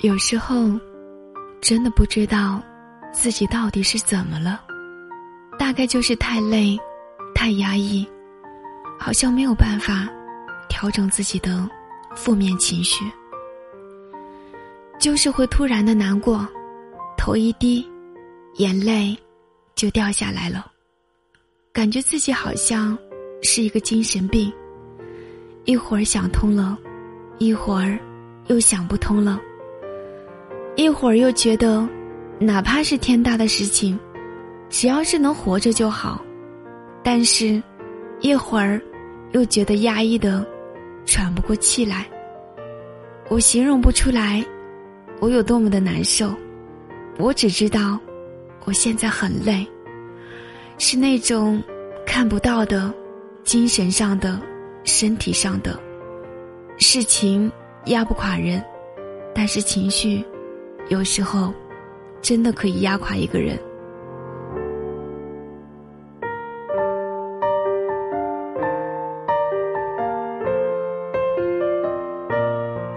有时候，真的不知道自己到底是怎么了，大概就是太累、太压抑，好像没有办法调整自己的负面情绪，就是会突然的难过，头一低，眼泪就掉下来了，感觉自己好像是一个精神病，一会儿想通了，一会儿又想不通了。一会儿又觉得，哪怕是天大的事情，只要是能活着就好；但是，一会儿又觉得压抑的喘不过气来。我形容不出来，我有多么的难受。我只知道，我现在很累，是那种看不到的、精神上的、身体上的事情压不垮人，但是情绪。有时候，真的可以压垮一个人。